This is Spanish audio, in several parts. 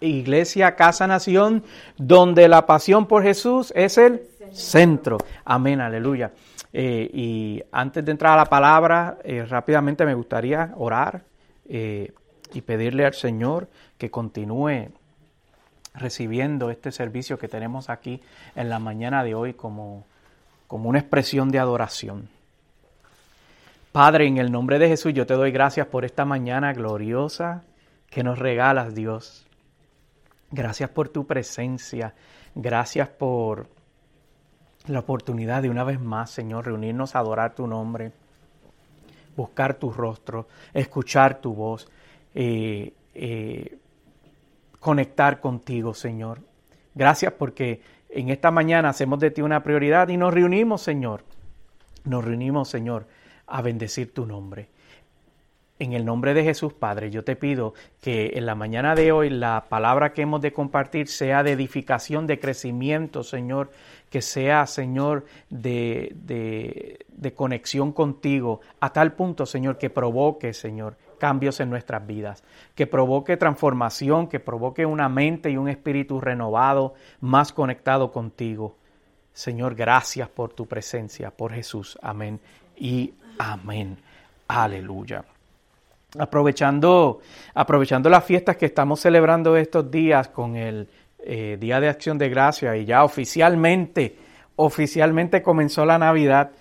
Iglesia Casa Nación, donde la pasión por Jesús es el centro. Amén, aleluya. Eh, y antes de entrar a la palabra, eh, rápidamente me gustaría orar eh, y pedirle al Señor que continúe recibiendo este servicio que tenemos aquí en la mañana de hoy como, como una expresión de adoración. Padre, en el nombre de Jesús yo te doy gracias por esta mañana gloriosa que nos regalas, Dios. Gracias por tu presencia. Gracias por la oportunidad de una vez más, Señor, reunirnos a adorar tu nombre, buscar tu rostro, escuchar tu voz, eh, eh, conectar contigo, Señor. Gracias porque en esta mañana hacemos de ti una prioridad y nos reunimos, Señor. Nos reunimos, Señor, a bendecir tu nombre. En el nombre de Jesús, Padre, yo te pido que en la mañana de hoy la palabra que hemos de compartir sea de edificación, de crecimiento, Señor, que sea, Señor, de, de, conexión contigo, a tal punto, Señor, que provoque, Señor, cambios en nuestras vidas, que provoque transformación, que provoque una mente y un espíritu renovado, más conectado contigo. Señor, gracias por tu presencia, por Jesús. Amén y amén. Aleluya aprovechando, aprovechando las fiestas que estamos celebrando estos días con el eh, Día de Acción de Gracia y ya oficialmente, oficialmente comenzó la Navidad,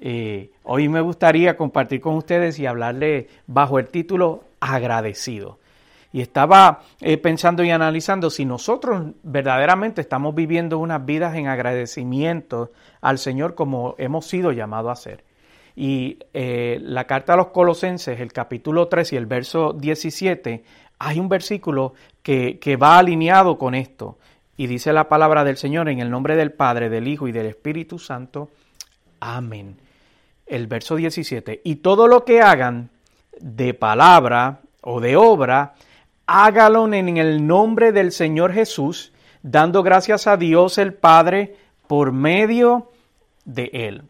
eh, hoy me gustaría compartir con ustedes y hablarle bajo el título Agradecido. Y estaba eh, pensando y analizando si nosotros verdaderamente estamos viviendo unas vidas en agradecimiento al Señor como hemos sido llamados a hacer. Y eh, la carta a los colosenses, el capítulo 3 y el verso 17, hay un versículo que, que va alineado con esto. Y dice la palabra del Señor en el nombre del Padre, del Hijo y del Espíritu Santo. Amén. El verso 17. Y todo lo que hagan de palabra o de obra, hágalo en el nombre del Señor Jesús, dando gracias a Dios el Padre por medio de Él.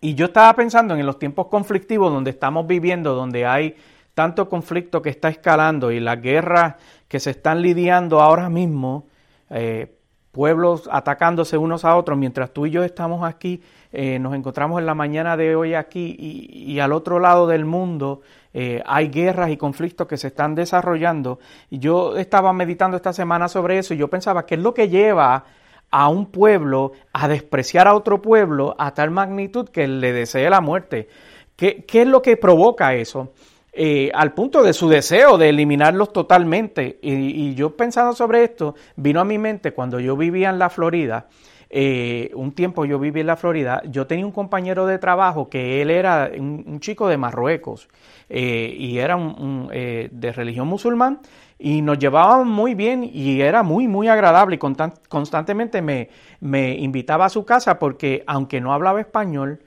Y yo estaba pensando en los tiempos conflictivos donde estamos viviendo, donde hay tanto conflicto que está escalando y las guerras que se están lidiando ahora mismo, eh, pueblos atacándose unos a otros, mientras tú y yo estamos aquí, eh, nos encontramos en la mañana de hoy aquí y, al otro lado del mundo eh, hay guerras y conflictos que se están desarrollando. Y yo estaba meditando esta semana sobre eso y yo pensaba, ¿qué es lo que lleva a un pueblo a despreciar a otro pueblo a tal magnitud que le desee la muerte. ¿Qué, es lo que provoca eso? Eh, al punto de su deseo de eliminarlos totalmente. Y, yo pensando sobre esto, vino a mi mente cuando yo vivía en la Florida, eh, un tiempo yo viví en la Florida, yo tenía un compañero de trabajo que él era un, chico de Marruecos eh, y era un, de religión musulmán y nos llevábamos muy bien y era muy, muy agradable y constantemente me, me invitaba a su casa porque aunque no hablaba español,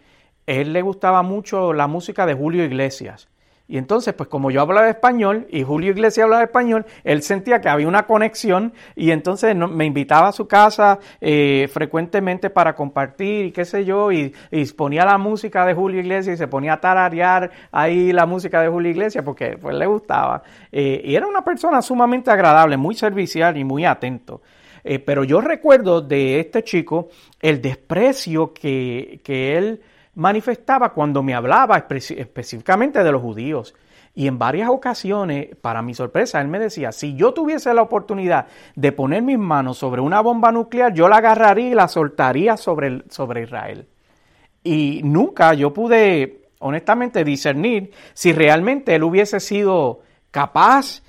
él le gustaba mucho la música de Julio Iglesias. Y entonces, pues como yo hablaba español y Julio Iglesias hablaba español, él sentía que había una conexión y entonces me invitaba a su casa eh, frecuentemente para compartir y qué sé yo, y, ponía la música de Julio Iglesias y se ponía a tararear ahí la música de Julio Iglesias porque pues le gustaba. Eh, y era una persona sumamente agradable, muy servicial y muy atento. Eh, pero yo recuerdo de este chico el desprecio que, que él manifestaba cuando me hablaba específicamente de los judíos. Y en varias ocasiones, para mi sorpresa, él me decía, si yo tuviese la oportunidad de poner mis manos sobre una bomba nuclear, yo la agarraría y la soltaría sobre, sobre Israel. Y nunca yo pude, honestamente, discernir si realmente él hubiese sido capaz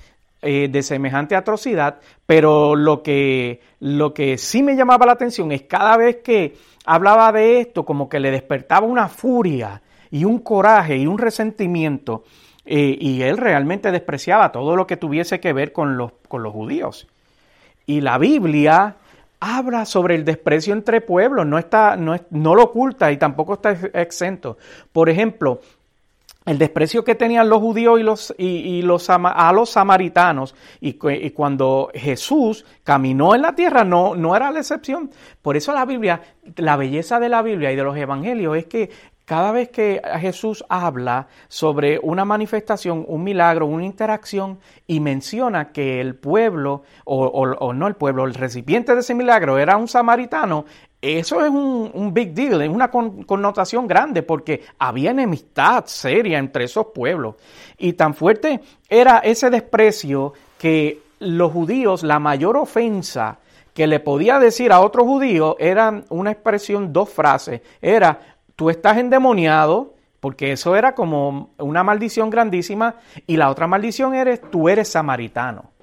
eh, de semejante atrocidad, pero lo que, lo que sí me llamaba la atención es cada vez que hablaba de esto como que le despertaba una furia y un coraje y un resentimiento eh, y él realmente despreciaba todo lo que tuviese que ver con los, con los judíos. Y la Biblia habla sobre el desprecio entre pueblos, no, está, no, no lo oculta y tampoco está exento. Por ejemplo, el desprecio que tenían los judíos y los, y, los a los samaritanos y, cuando Jesús caminó en la tierra no, no era la excepción. Por eso la Biblia, la belleza de la Biblia y de los evangelios es que cada vez que Jesús habla sobre una manifestación, un milagro, una interacción y menciona que el pueblo, o, o no el pueblo, el recipiente de ese milagro era un samaritano, eso es un, big deal, es una connotación grande porque había enemistad seria entre esos pueblos. Y tan fuerte era ese desprecio que los judíos, la mayor ofensa que le podía decir a otro judío era una expresión, dos frases. Era, tú estás endemoniado, porque eso era como una maldición grandísima, y la otra maldición eres, tú eres samaritano.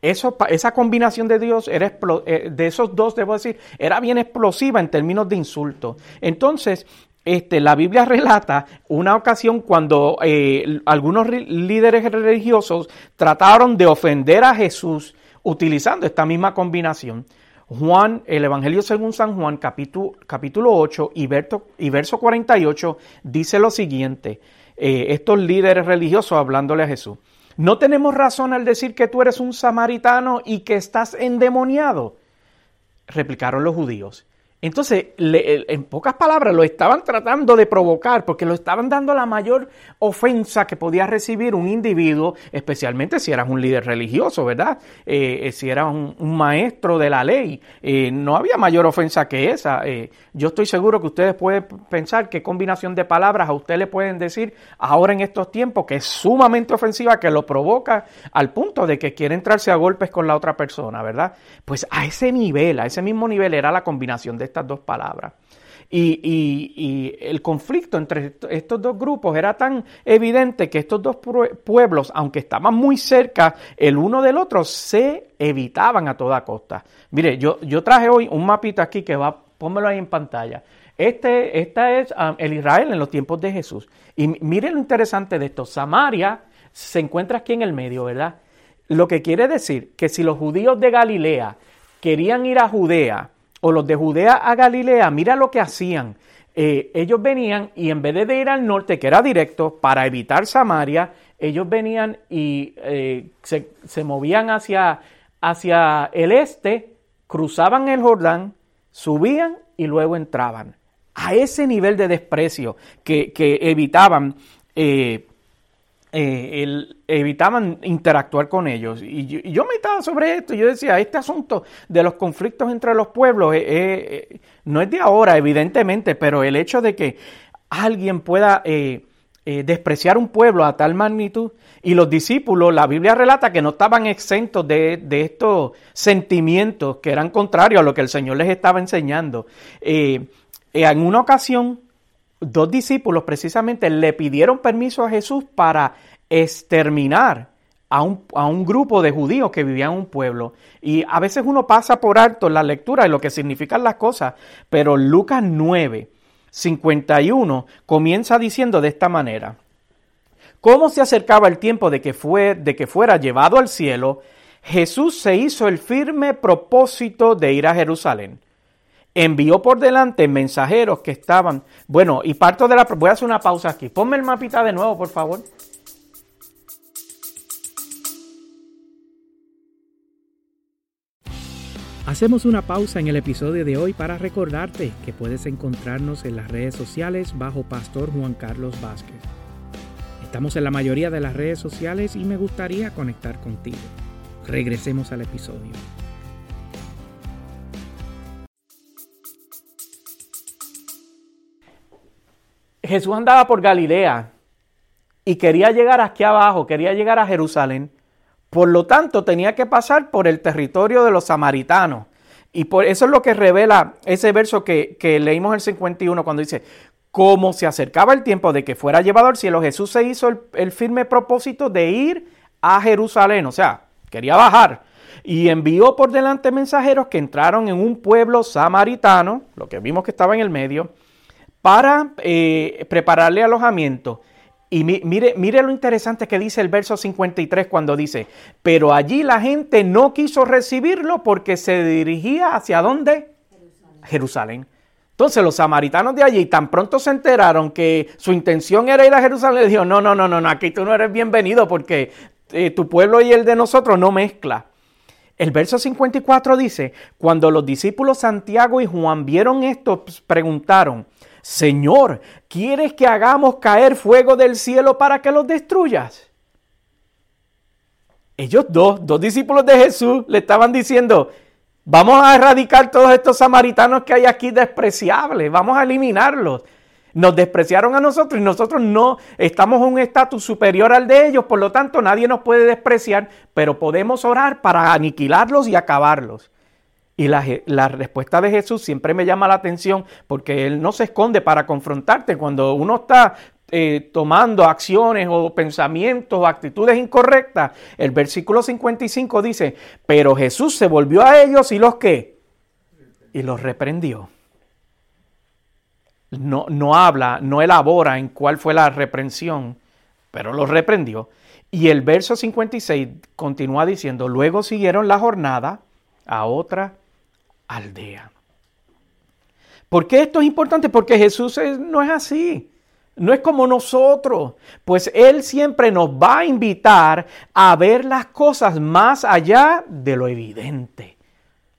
Esa combinación de Dios era eh, de esos dos, debo decir, era bien explosiva en términos de insulto. Entonces, este, la Biblia relata una ocasión cuando eh, algunos líderes religiosos trataron de ofender a Jesús utilizando esta misma combinación. Juan, el Evangelio según San Juan, capítulo, capítulo 8 y verso, y verso 48, dice lo siguiente, eh, estos líderes religiosos hablándole a Jesús. ¿No tenemos razón al decir que tú eres un samaritano y que estás endemoniado? Replicaron los judíos. Entonces, en pocas palabras, lo estaban tratando de provocar porque lo estaban dando la mayor ofensa que podía recibir un individuo, especialmente si eras un líder religioso, ¿verdad? Eh, eh, si eras un, maestro de la ley. Eh, no había mayor ofensa que esa. yo estoy seguro que ustedes pueden pensar qué combinación de palabras a ustedes le pueden decir ahora en estos tiempos que es sumamente ofensiva, que lo provoca al punto de que quiere entrarse a golpes con la otra persona, ¿verdad? Pues a ese nivel, a ese mismo nivel era la combinación de estas dos palabras. Y, el conflicto entre estos dos grupos era tan evidente que estos dos pueblos, aunque estaban muy cerca el uno del otro, se evitaban a toda costa. Mire, yo, yo traje hoy un mapita aquí que va, pónmelo ahí en pantalla. Este, esta es um, el Israel en los tiempos de Jesús. Y miren lo interesante de esto. Samaria se encuentra aquí en el medio, ¿verdad? Lo que quiere decir que si los judíos de Galilea querían ir a Judea, o los de Judea a Galilea, mira lo que hacían. Eh, ellos venían y en vez de ir al norte, que era directo, para evitar Samaria, ellos venían y eh, se, movían hacia, hacia el este, cruzaban el Jordán, subían y luego entraban. A ese nivel de desprecio que, evitaban eh, eh, evitaban interactuar con ellos. Y yo, y yo, meditaba sobre esto, yo decía, este asunto de los conflictos entre los pueblos eh, eh, no es de ahora, evidentemente, pero el hecho de que alguien pueda despreciar un pueblo a tal magnitud, y los discípulos, la Biblia relata que no estaban exentos de, estos sentimientos que eran contrarios a lo que el Señor les estaba enseñando. en una ocasión, dos discípulos precisamente le pidieron permiso a Jesús para exterminar a un, a un, grupo de judíos que vivían en un pueblo. Y a veces uno pasa por alto la lectura de lo que significan las cosas, pero Lucas 9, 51 comienza diciendo de esta manera. ¿Cómo se acercaba el tiempo de que, fue, de que fuera llevado al cielo? Jesús se hizo el firme propósito de ir a Jerusalén envió por delante mensajeros que estaban. Bueno, y parto de la. Voy a hacer una pausa aquí. Ponme el mapita de nuevo, por favor. Hacemos una pausa en el episodio de hoy para recordarte que puedes encontrarnos en las redes sociales bajo Pastor Juan Carlos Vázquez. Estamos en la mayoría de las redes sociales y me gustaría conectar contigo. Regresemos al episodio. Jesús andaba por Galilea y quería llegar aquí abajo, quería llegar a Jerusalén. Por lo tanto, tenía que pasar por el territorio de los samaritanos. Y por eso es lo que revela ese verso que, leímos el 51 cuando dice, como se acercaba el tiempo de que fuera llevado al cielo, Jesús se hizo el firme propósito de ir a Jerusalén, o sea, quería bajar. Y envió por delante mensajeros que entraron en un pueblo samaritano, lo que vimos que estaba en el medio, para eh, prepararle alojamiento. Y mire, mire lo interesante que dice el verso 53 cuando dice, pero allí la gente no quiso recibirlo porque se dirigía hacia dónde? Jerusalén. Jerusalén. Entonces los samaritanos de allí tan pronto se enteraron que su intención era ir a Jerusalén, le dijeron, no, no, no, no, aquí tú no eres bienvenido porque eh, tu pueblo y el de nosotros no mezcla. El verso 54 dice, cuando los discípulos Santiago y Juan vieron esto, pues, preguntaron, Señor, ¿quieres que hagamos caer fuego del cielo para que los destruyas? Ellos dos, dos discípulos de Jesús, le estaban diciendo, vamos a erradicar todos estos samaritanos que hay aquí despreciables, vamos a eliminarlos. Nos despreciaron a nosotros y nosotros no estamos en un estatus superior al de ellos, por lo tanto nadie nos puede despreciar, pero podemos orar para aniquilarlos y acabarlos. Y la, respuesta de Jesús siempre me llama la atención porque Él no se esconde para confrontarte. Cuando uno está eh, tomando acciones o pensamientos o actitudes incorrectas, el versículo 55 dice, pero Jesús se volvió a ellos y los qué? Y los reprendió. No, no habla, no elabora en cuál fue la reprensión, pero los reprendió. Y el verso 56 continúa diciendo, luego siguieron la jornada a otra aldea. ¿Por qué esto es importante? Porque Jesús no es así. No es como nosotros, pues Él siempre nos va a invitar a ver las cosas más allá de lo evidente,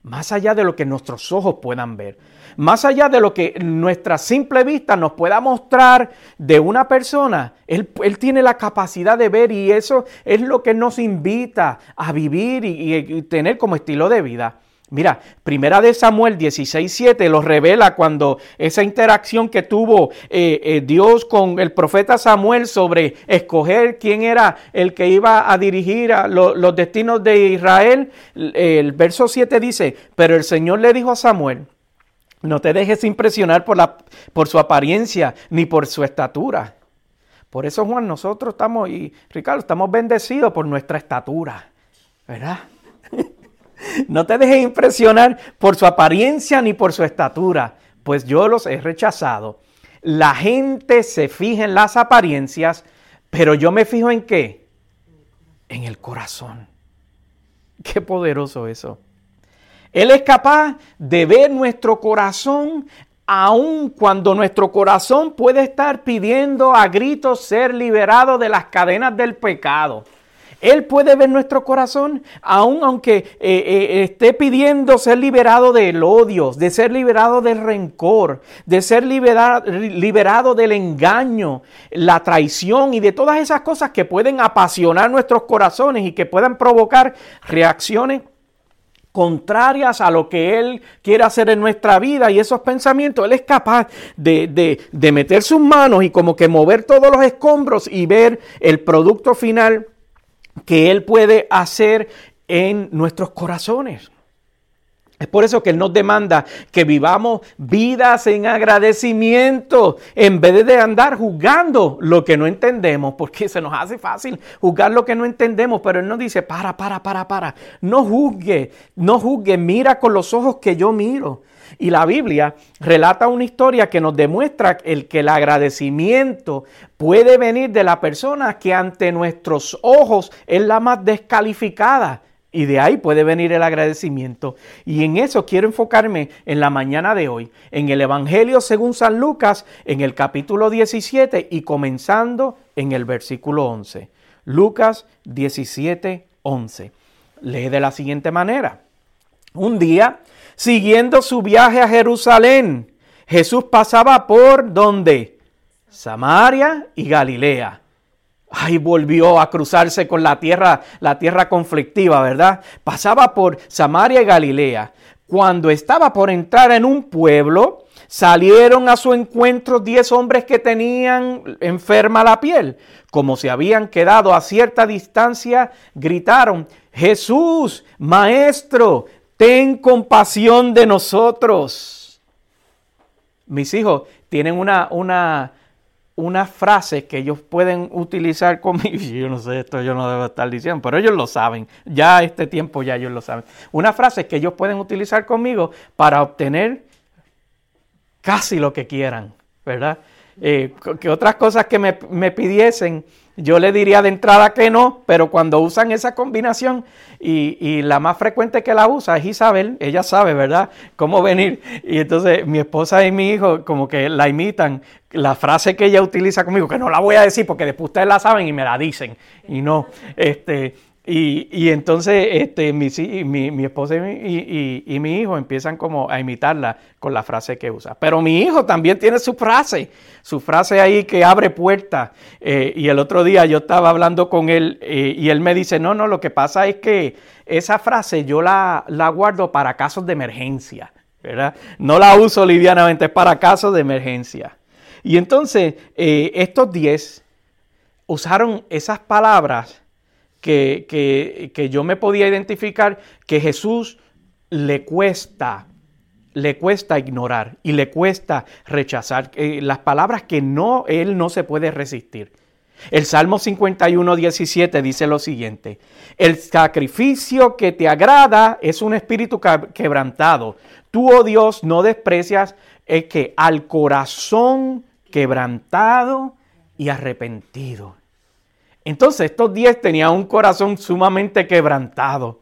más allá de lo que nuestros ojos puedan ver, más allá de lo que nuestra simple vista nos pueda mostrar de una persona. Él, tiene la capacidad de ver y eso es lo que nos invita a vivir y tener como estilo de vida. Mira, primera de Samuel 16:7 lo revela cuando esa interacción que tuvo eh, eh, Dios con el profeta Samuel sobre escoger quién era el que iba a dirigir a los destinos de Israel. El verso 7 dice, pero el Señor le dijo a Samuel, no te dejes impresionar por, la, por su apariencia ni por su estatura. Por eso, Juan, nosotros estamos, y Ricardo, estamos bendecidos por nuestra estatura, ¿verdad? No te dejes impresionar por su apariencia ni por su estatura, pues yo los he rechazado. La gente se fija en las apariencias, pero yo me fijo en qué? En el corazón. Qué poderoso eso. Él es capaz de ver nuestro corazón aun cuando nuestro corazón puede estar pidiendo a gritos ser liberado de las cadenas del pecado. Él puede ver nuestro corazón, aun aunque eh, eh, esté pidiendo ser liberado del odio, de ser liberado del rencor, de ser liberado del engaño, la traición y de todas esas cosas que pueden apasionar nuestros corazones y que puedan provocar reacciones contrarias a lo que Él quiere hacer en nuestra vida. Y esos pensamientos, Él es capaz de, de meter sus manos y como que mover todos los escombros y ver el producto final que Él puede hacer en nuestros corazones. Es por eso que Él nos demanda que vivamos vidas en agradecimiento en vez de andar juzgando lo que no entendemos, porque se nos hace fácil juzgar lo que no entendemos, pero Él nos dice, para, para, para, para, no juzgue, no juzgue, mira con los ojos que yo miro. Y la Biblia relata una historia que nos demuestra el que el agradecimiento puede venir de la persona que ante nuestros ojos es la más descalificada. Y de ahí puede venir el agradecimiento. Y en eso quiero enfocarme en la mañana de hoy, en el Evangelio según San Lucas, en el capítulo 17 y comenzando en el versículo 11. Lucas 17, 11. Lee de la siguiente manera. Un día Siguiendo su viaje a Jerusalén, Jesús pasaba por donde? Samaria y Galilea. Ahí volvió a cruzarse con la tierra, la tierra conflictiva, ¿verdad? Pasaba por Samaria y Galilea. Cuando estaba por entrar en un pueblo, salieron a su encuentro diez hombres que tenían enferma la piel. Como se habían quedado a cierta distancia, gritaron, Jesús, Maestro, ten compasión de nosotros. Mis hijos tienen una, una, frase que ellos pueden utilizar conmigo. Yo no sé, esto yo no debo estar diciendo, pero ellos lo saben. Ya este tiempo ya ellos lo saben. Una frase que ellos pueden utilizar conmigo para obtener casi lo que quieran, ¿verdad? eh, que otras cosas que me, me pidiesen, yo le diría de entrada que no, pero cuando usan esa combinación y, la más frecuente que la usa es Isabel, ella sabe, ¿verdad?, cómo venir. Y entonces mi esposa y mi hijo como que la imitan, la frase que ella utiliza conmigo, que no la voy a decir porque después ustedes la saben y me la dicen. Y no, este, y, entonces este, mi, mi, esposa y mi, hijo empiezan como a imitarla con la frase que usa. Pero mi hijo también tiene su frase, su frase ahí que abre puertas. Eh, y el otro día yo estaba hablando con él eh, y él me dice, no, no, lo que pasa es que esa frase yo la, la guardo para casos de emergencia, ¿verdad? No la uso livianamente, es para casos de emergencia. Y entonces eh, estos 10 usaron esas palabras que, que, yo me podía identificar que Jesús le cuesta le cuesta ignorar y le cuesta rechazar eh, las palabras que no él no se puede resistir. El Salmo 51, 17 dice lo siguiente, el sacrificio que te agrada es un espíritu quebrantado. Tú, oh Dios, no desprecias es que al corazón quebrantado y arrepentido. Entonces estos diez tenían un corazón sumamente quebrantado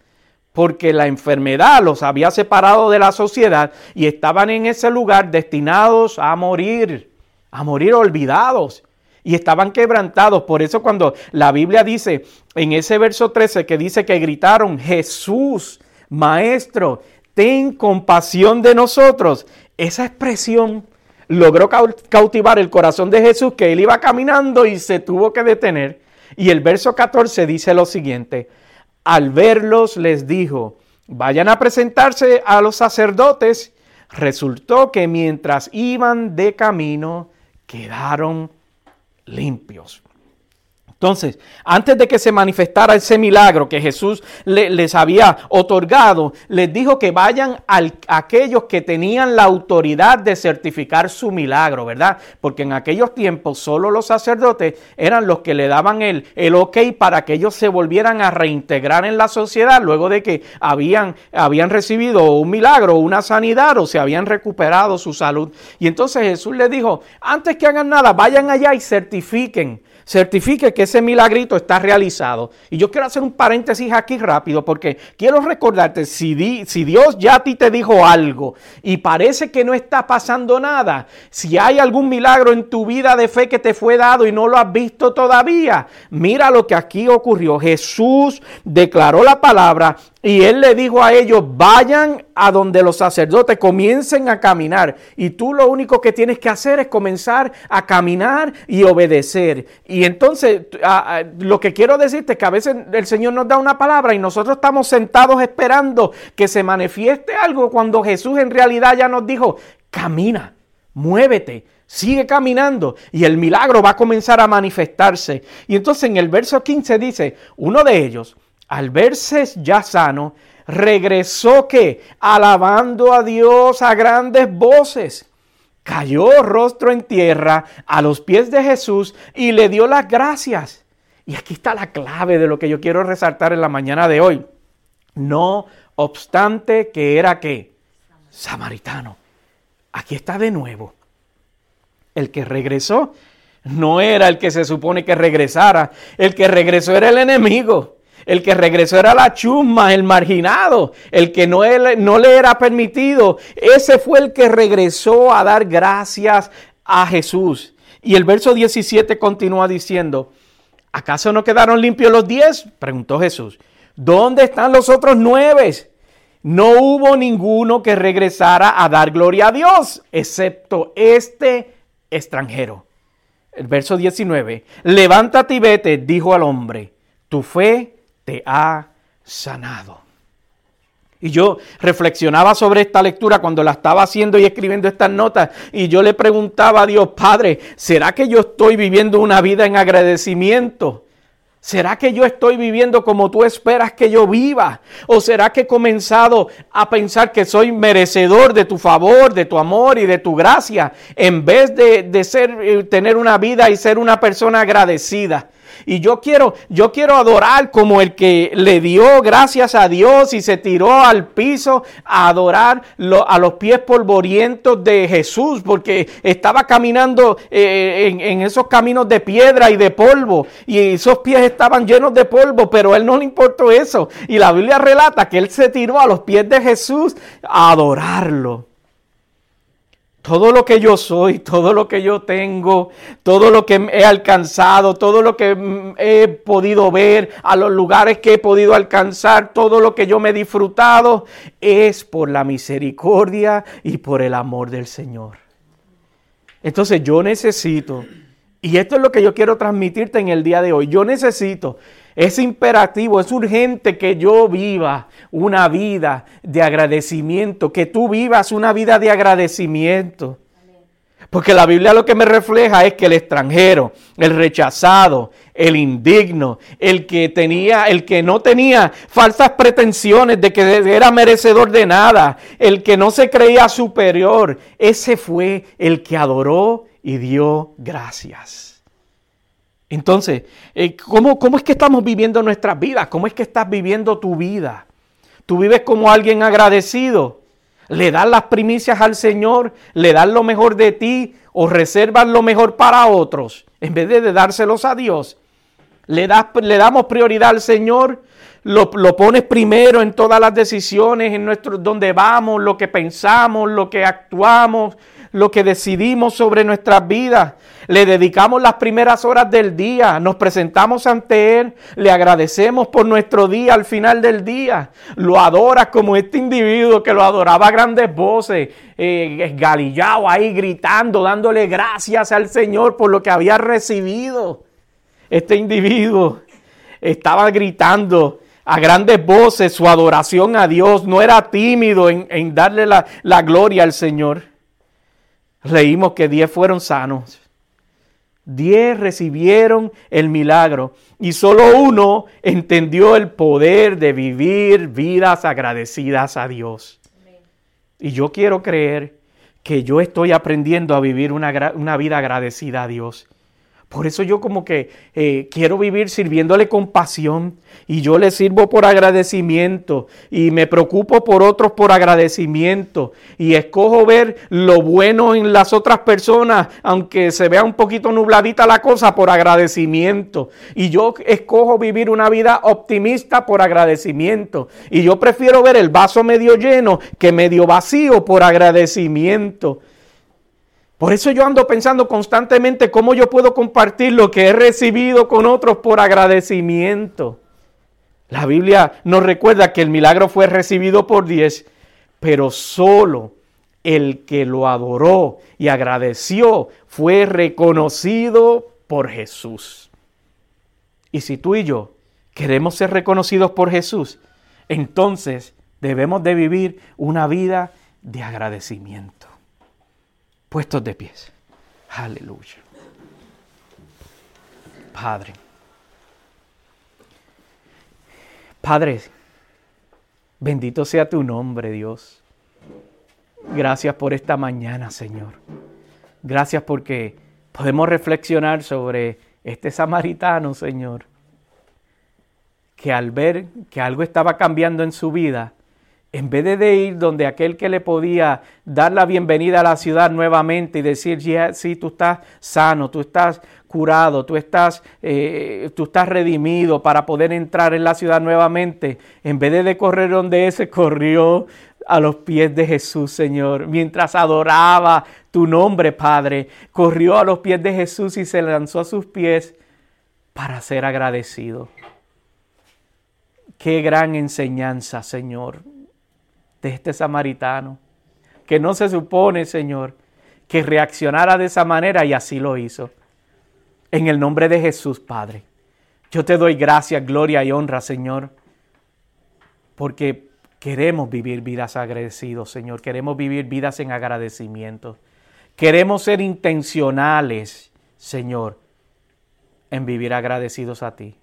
porque la enfermedad los había separado de la sociedad y estaban en ese lugar destinados a morir, a morir olvidados. Y estaban quebrantados. Por eso cuando la Biblia dice en ese verso 13 que dice que gritaron, Jesús, Maestro, ten compasión de nosotros. Esa expresión logró cautivar el corazón de Jesús que él iba caminando y se tuvo que detener y el verso 14 dice lo siguiente, al verlos les dijo, vayan a presentarse a los sacerdotes. Resultó que mientras iban de camino, quedaron limpios. Entonces, antes de que se manifestara ese milagro que Jesús les había otorgado, les dijo que vayan a aquellos que tenían la autoridad de certificar su milagro, ¿verdad? Porque en aquellos tiempos solo los sacerdotes eran los que le daban el, el ok para que ellos se volvieran a reintegrar en la sociedad luego de que habían, habían recibido un milagro, una sanidad o se habían recuperado su salud. Y entonces Jesús les dijo, antes que hagan nada, vayan allá y certifiquen certifique que ese milagrito está realizado. Y yo quiero hacer un paréntesis aquí rápido porque quiero recordarte, si, si Dios ya a ti te dijo algo y parece que no está pasando nada, si hay algún milagro en tu vida de fe que te fue dado y no lo has visto todavía, mira lo que aquí ocurrió. Jesús declaró la palabra y él le dijo a ellos, vayan a donde los sacerdotes comiencen a caminar. Y tú lo único que tienes que hacer es comenzar a caminar y obedecer. Y entonces lo que quiero decirte es que a veces el Señor nos da una palabra y nosotros estamos sentados esperando que se manifieste algo cuando Jesús en realidad ya nos dijo, camina, muévete. Sigue caminando y el milagro va a comenzar a manifestarse. Y entonces en el verso 15 dice, uno de ellos, al verse ya sano, regresó que alabando a Dios a grandes voces. Cayó rostro en tierra a los pies de Jesús y le dio las gracias. Y aquí está la clave de lo que yo quiero resaltar en la mañana de hoy. No obstante que era que samaritano. Aquí está de nuevo. El que regresó no era el que se supone que regresara. El que regresó era el enemigo. El que regresó era la chusma, el marginado, el que no, no le era permitido. Ese fue el que regresó a dar gracias a Jesús. Y el verso 17 continúa diciendo, ¿acaso no quedaron limpios los diez? Preguntó Jesús. ¿Dónde están los otros nueve? No hubo ninguno que regresara a dar gloria a Dios, excepto este extranjero. El verso 19, levántate y vete, dijo al hombre, tu fe te ha sanado. Y yo reflexionaba sobre esta lectura cuando la estaba haciendo y escribiendo estas notas y yo le preguntaba a Dios, Padre, ¿será que yo estoy viviendo una vida en agradecimiento? ¿Será que yo estoy viviendo como tú esperas que yo viva? ¿O será que he comenzado a pensar que soy merecedor de tu favor, de tu amor y de tu gracia, en vez de, de ser, eh, tener una vida y ser una persona agradecida? Y yo quiero, yo quiero adorar como el que le dio gracias a Dios y se tiró al piso a adorar a los pies polvorientos de Jesús, porque estaba caminando eh, en, en esos caminos de piedra y de polvo, y esos pies estaban llenos de polvo, pero a él no le importó eso. Y la Biblia relata que él se tiró a los pies de Jesús a adorarlo. Todo lo que yo soy, todo lo que yo tengo, todo lo que he alcanzado, todo lo que mm, he podido ver, a los lugares que he podido alcanzar, todo lo que yo me he disfrutado, es por la misericordia y por el amor del Señor. Entonces yo necesito, y esto es lo que yo quiero transmitirte en el día de hoy, yo necesito es imperativo, es urgente que yo viva una vida de agradecimiento, que tú vivas una vida de agradecimiento. Porque la Biblia lo que me refleja es que el extranjero, el rechazado, el indigno, el que tenía, el que no tenía falsas pretensiones de que era merecedor de nada, el que no se creía superior, ese fue el que adoró y dio gracias. Entonces, eh, ¿cómo, ¿cómo es que estamos viviendo nuestras vidas? ¿Cómo es que estás viviendo tu vida? ¿Tú vives como alguien agradecido? ¿Le das las primicias al Señor? ¿Le das lo mejor de ti? ¿O reservas lo mejor para otros en vez de dárselos a Dios? ¿Le, das, le damos prioridad al Señor? Lo, lo, pones primero en todas las decisiones, en nuestro, donde vamos, lo que pensamos, lo que actuamos, lo que decidimos sobre nuestras vidas. Le dedicamos las primeras horas del día, nos presentamos ante Él, le agradecemos por nuestro día al final del día. Lo adoras como este individuo que lo adoraba a grandes voces, eh, galillado ahí gritando, dándole gracias al Señor por lo que había recibido. Este individuo estaba gritando a grandes voces su adoración a Dios, no era tímido en, darle la, gloria al Señor. Leímos que diez fueron sanos. Diez recibieron el milagro y solo uno entendió el poder de vivir vidas agradecidas a Dios. Y yo quiero creer que yo estoy aprendiendo a vivir una vida agradecida a Dios. Por eso yo como que eh, quiero vivir sirviéndole con pasión y yo le sirvo por agradecimiento y me preocupo por otros por agradecimiento y escojo ver lo bueno en las otras personas, aunque se vea un poquito nubladita la cosa, por agradecimiento. Y yo escojo vivir una vida optimista por agradecimiento. Y yo prefiero ver el vaso medio lleno que medio vacío por agradecimiento. Por eso yo ando pensando constantemente cómo yo puedo compartir lo que he recibido con otros por agradecimiento. La Biblia nos recuerda que el milagro fue recibido por diez, pero solo el que lo adoró y agradeció fue reconocido por Jesús. Y si tú y yo queremos ser reconocidos por Jesús, entonces debemos de vivir una vida de agradecimiento puestos de pies. Aleluya. Padre. Padre, bendito sea tu nombre, Dios. Gracias por esta mañana, Señor. Gracias porque podemos reflexionar sobre este samaritano, Señor, que al ver que algo estaba cambiando en su vida, en vez de ir donde aquel que le podía dar la bienvenida a la ciudad nuevamente y decir, sí, tú estás sano, tú estás curado, tú estás, eh, tú estás redimido para poder entrar en la ciudad nuevamente, en vez de correr donde ese, corrió a los pies de Jesús, Señor, mientras adoraba tu nombre, Padre, corrió a los pies de Jesús y se lanzó a sus pies para ser agradecido. Qué gran enseñanza, Señor de este samaritano, que no se supone, Señor, que reaccionara de esa manera y así lo hizo. En el nombre de Jesús, Padre, yo te doy gracias, gloria y honra, Señor, porque queremos vivir vidas agradecidos, Señor, queremos vivir vidas en agradecimiento. Queremos ser intencionales, Señor, en vivir agradecidos a ti.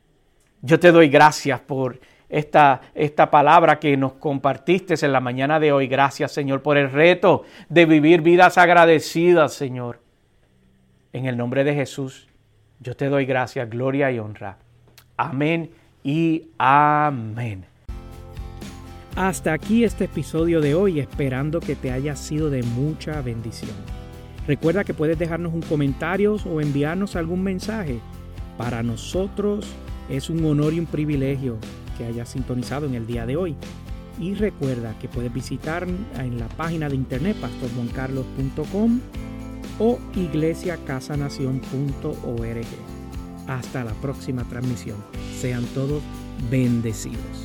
Yo te doy gracias por esta, esta palabra que nos compartiste en la mañana de hoy. Gracias, Señor, por el reto de vivir vidas agradecidas, Señor. En el nombre de Jesús. Yo te doy gracias, gloria y honra. Amén y amén. Hasta aquí este episodio de hoy, esperando que te haya sido de mucha bendición. Recuerda que puedes dejarnos un comentario o enviarnos algún mensaje. Para nosotros es un honor y un privilegio que hayas sintonizado en el día de hoy. Y recuerda que puedes visitar en la página de internet pastorjuancarlos.com o iglesiacasanación.org. Hasta la próxima transmisión. Sean todos bendecidos.